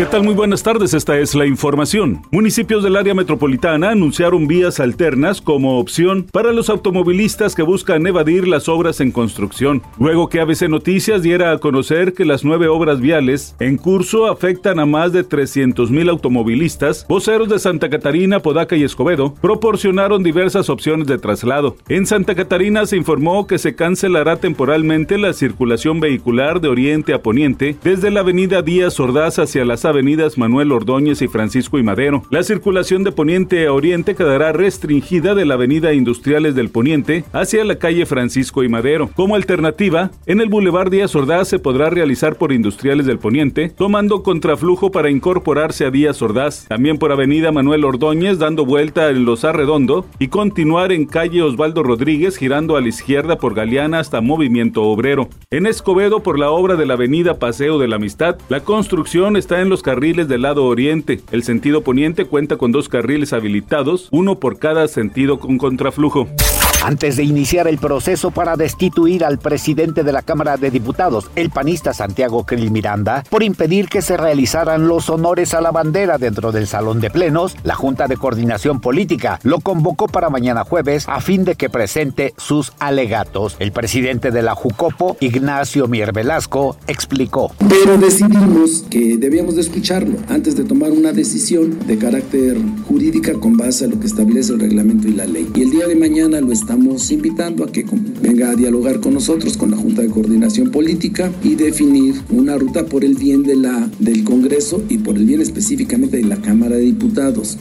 ¿Qué tal? Muy buenas tardes, esta es la información. Municipios del área metropolitana anunciaron vías alternas como opción para los automovilistas que buscan evadir las obras en construcción. Luego que ABC Noticias diera a conocer que las nueve obras viales en curso afectan a más de 300 mil automovilistas, voceros de Santa Catarina, Podaca y Escobedo proporcionaron diversas opciones de traslado. En Santa Catarina se informó que se cancelará temporalmente la circulación vehicular de oriente a poniente desde la avenida Díaz Ordaz hacia las avenidas Manuel Ordóñez y Francisco y Madero. La circulación de poniente a oriente quedará restringida de la avenida Industriales del Poniente hacia la calle Francisco y Madero. Como alternativa, en el Boulevard Díaz Ordaz se podrá realizar por Industriales del Poniente, tomando contraflujo para incorporarse a Díaz Ordaz, también por avenida Manuel Ordóñez dando vuelta en Los Arredondo y continuar en calle Osvaldo Rodríguez girando a la izquierda por Galeana hasta Movimiento Obrero. En Escobedo por la obra de la avenida Paseo de la Amistad, la construcción está en los carriles del lado oriente. El sentido poniente cuenta con dos carriles habilitados, uno por cada sentido con contraflujo. Antes de iniciar el proceso para destituir al presidente de la Cámara de Diputados, el panista Santiago Krill Miranda, por impedir que se realizaran los honores a la bandera dentro del Salón de Plenos, la Junta de Coordinación Política lo convocó para mañana jueves a fin de que presente sus alegatos. El presidente de la Jucopo, Ignacio Mier Velasco, explicó. Pero decidimos que debíamos de escucharlo antes de tomar una decisión de carácter jurídica con base a lo que establece el reglamento y la ley. Y el día de mañana lo estamos invitando a que venga a dialogar con nosotros, con la Junta de Coordinación Política y definir una ruta por el bien de la, del Congreso y por el bien específicamente de la Cámara de Diputados.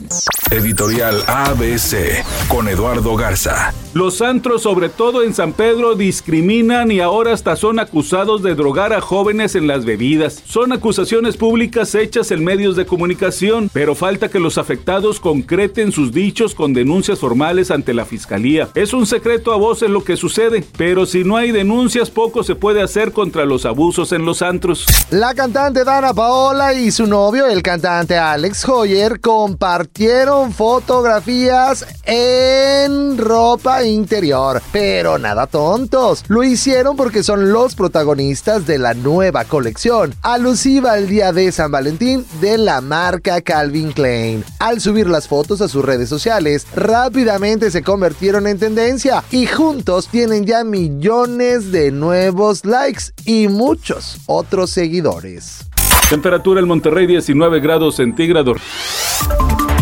Editorial ABC con Eduardo Garza. Los antros, sobre todo en San Pedro, discriminan y ahora hasta son acusados de drogar a jóvenes en las bebidas. Son acusaciones públicas hechas en medios de comunicación, pero falta que los afectados concreten sus dichos con denuncias formales ante la fiscalía. Es un secreto a voces lo que sucede, pero si no hay denuncias, poco se puede hacer contra los abusos en los antros. La cantante Dana Paola y su novio, el cantante Alex Hoyer, compartieron fotografías en ropa interior, pero nada tontos. Lo hicieron porque son los protagonistas de la nueva colección, alusiva al día de San Valentín de la marca Calvin Klein. Al subir las fotos a sus redes sociales, rápidamente se convirtieron en tendencia y juntos tienen ya millones de nuevos likes y muchos otros seguidores. Temperatura en Monterrey 19 grados centígrados.